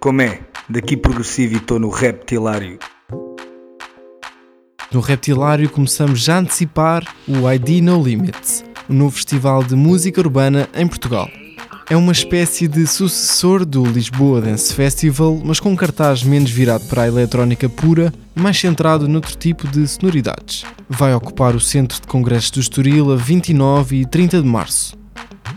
Como é? Daqui progressivo e estou no Reptilário. No Reptilário começamos já a antecipar o ID No Limits, o novo festival de música urbana em Portugal. É uma espécie de sucessor do Lisboa Dance Festival, mas com um cartaz menos virado para a eletrónica pura mais centrado noutro tipo de sonoridades. Vai ocupar o Centro de Congressos do Estoril a 29 e 30 de março.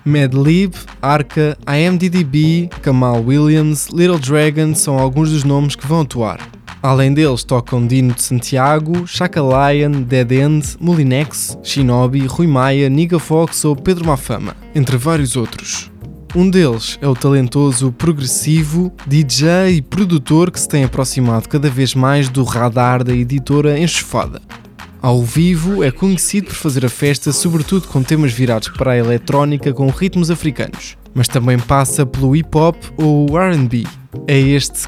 Madlib, Arca, IMDDB, Kamal Williams, Little Dragon são alguns dos nomes que vão atuar. Além deles tocam Dino de Santiago, Chaka Lion, Dead End, Molinex, Shinobi, Rui Maia, Niga Fox ou Pedro Mafama, entre vários outros. Um deles é o talentoso progressivo, DJ e produtor que se tem aproximado cada vez mais do radar da editora Enxofada. Ao vivo é conhecido por fazer a festa sobretudo com temas virados para a eletrónica com ritmos africanos, mas também passa pelo hip hop ou R&B. É este